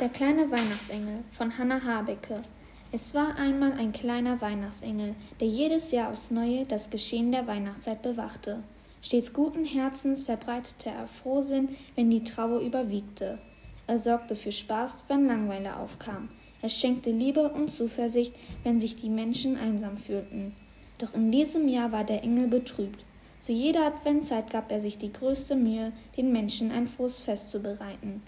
Der kleine Weihnachtsengel von Hannah Habecke. Es war einmal ein kleiner Weihnachtsengel, der jedes Jahr aufs Neue das Geschehen der Weihnachtszeit bewachte. Stets guten Herzens verbreitete er Frohsinn, wenn die Trauer überwiegte. Er sorgte für Spaß, wenn Langweile aufkam. Er schenkte Liebe und Zuversicht, wenn sich die Menschen einsam fühlten. Doch in diesem Jahr war der Engel betrübt. Zu jeder Adventzeit gab er sich die größte Mühe, den Menschen ein frohes Fest zu bereiten.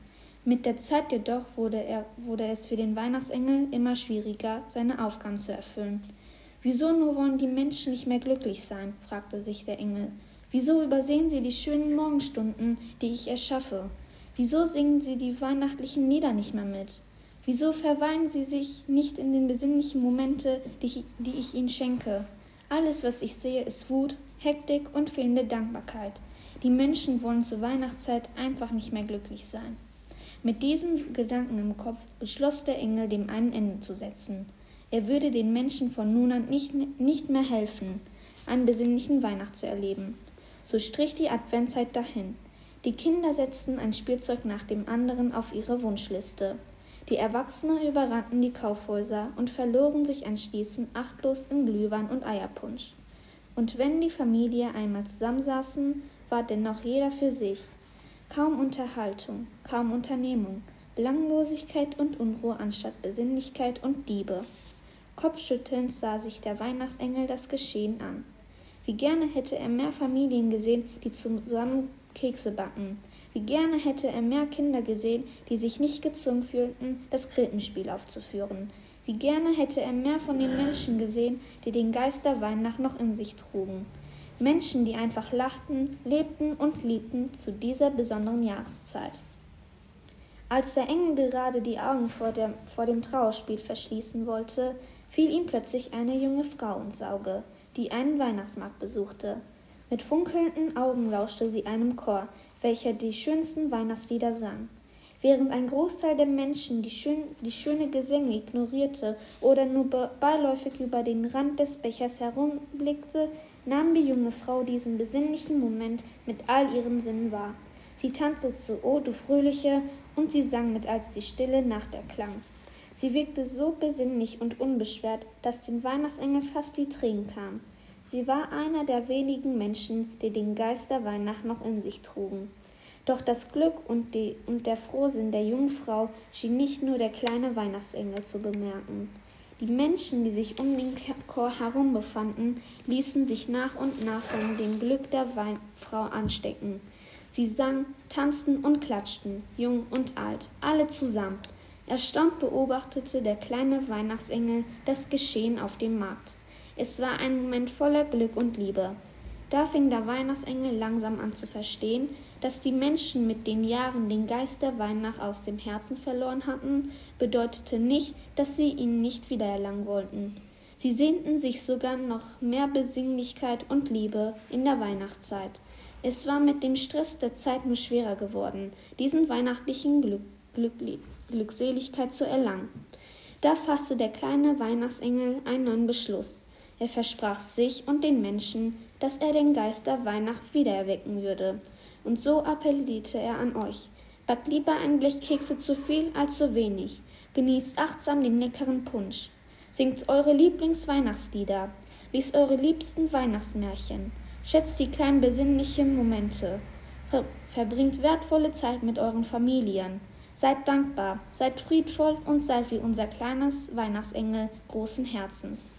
Mit der Zeit jedoch wurde, er, wurde es für den Weihnachtsengel immer schwieriger, seine Aufgaben zu erfüllen. Wieso nur wollen die Menschen nicht mehr glücklich sein? fragte sich der Engel. Wieso übersehen sie die schönen Morgenstunden, die ich erschaffe? Wieso singen sie die weihnachtlichen Lieder nicht mehr mit? Wieso verweilen sie sich nicht in den besinnlichen Momente, die ich, die ich ihnen schenke? Alles, was ich sehe, ist Wut, Hektik und fehlende Dankbarkeit. Die Menschen wollen zur Weihnachtszeit einfach nicht mehr glücklich sein. Mit diesen Gedanken im Kopf beschloss der Engel, dem ein Ende zu setzen. Er würde den Menschen von nun an nicht, nicht mehr helfen, einen besinnlichen Weihnacht zu erleben. So strich die Adventszeit dahin. Die Kinder setzten ein Spielzeug nach dem anderen auf ihre Wunschliste. Die Erwachsenen überrannten die Kaufhäuser und verloren sich anschließend achtlos in Glühwein und Eierpunsch. Und wenn die Familie einmal zusammensaßen, war dennoch jeder für sich. Kaum Unterhaltung, kaum Unternehmung, Belanglosigkeit und Unruhe anstatt Besinnlichkeit und Liebe. Kopfschüttelnd sah sich der Weihnachtsengel das Geschehen an. Wie gerne hätte er mehr Familien gesehen, die zusammen Kekse backen. Wie gerne hätte er mehr Kinder gesehen, die sich nicht gezwungen fühlten, das Krippenspiel aufzuführen. Wie gerne hätte er mehr von den Menschen gesehen, die den Geist der Weihnacht noch in sich trugen. Menschen, die einfach lachten, lebten und liebten zu dieser besonderen Jahreszeit. Als der Engel gerade die Augen vor, der, vor dem Trauerspiel verschließen wollte, fiel ihm plötzlich eine junge Frau ins Auge, die einen Weihnachtsmarkt besuchte. Mit funkelnden Augen lauschte sie einem Chor, welcher die schönsten Weihnachtslieder sang. Während ein Großteil der Menschen die, schön, die schöne Gesänge ignorierte oder nur beiläufig über den Rand des Bechers herumblickte, nahm die junge Frau diesen besinnlichen Moment mit all ihren Sinnen wahr. Sie tanzte zu O du Fröhliche und sie sang mit als die Stille Nacht erklang. Sie wirkte so besinnlich und unbeschwert, dass den Weihnachtsengel fast die Tränen kamen. Sie war einer der wenigen Menschen, die den Geist der Weihnacht noch in sich trugen. Doch das Glück und, die, und der Frohsinn der jungen Frau schien nicht nur der kleine Weihnachtsengel zu bemerken. Die Menschen, die sich um den Chor herum befanden, ließen sich nach und nach von dem Glück der Frau anstecken. Sie sangen, tanzten und klatschten, jung und alt, alle zusammen. Erstaunt beobachtete der kleine Weihnachtsengel das Geschehen auf dem Markt. Es war ein Moment voller Glück und Liebe. Da fing der Weihnachtsengel langsam an zu verstehen, dass die Menschen mit den Jahren den Geist der Weihnacht aus dem Herzen verloren hatten, bedeutete nicht, dass sie ihn nicht wiedererlangen wollten. Sie sehnten sich sogar noch mehr Besinnlichkeit und Liebe in der Weihnachtszeit. Es war mit dem Stress der Zeit nur schwerer geworden, diesen weihnachtlichen Glück, Glück, Glückseligkeit zu erlangen. Da fasste der kleine Weihnachtsengel einen neuen Beschluss. Er versprach sich und den Menschen, dass er den Geist der Weihnacht wiedererwecken würde. Und so appellierte er an euch. Backt lieber ein Blech Kekse zu viel als zu wenig. Genießt achtsam den leckeren Punsch. Singt eure Lieblingsweihnachtslieder. Liest eure liebsten Weihnachtsmärchen. Schätzt die kleinen besinnlichen Momente. Ver verbringt wertvolle Zeit mit euren Familien. Seid dankbar, seid friedvoll und seid wie unser kleines Weihnachtsengel großen Herzens.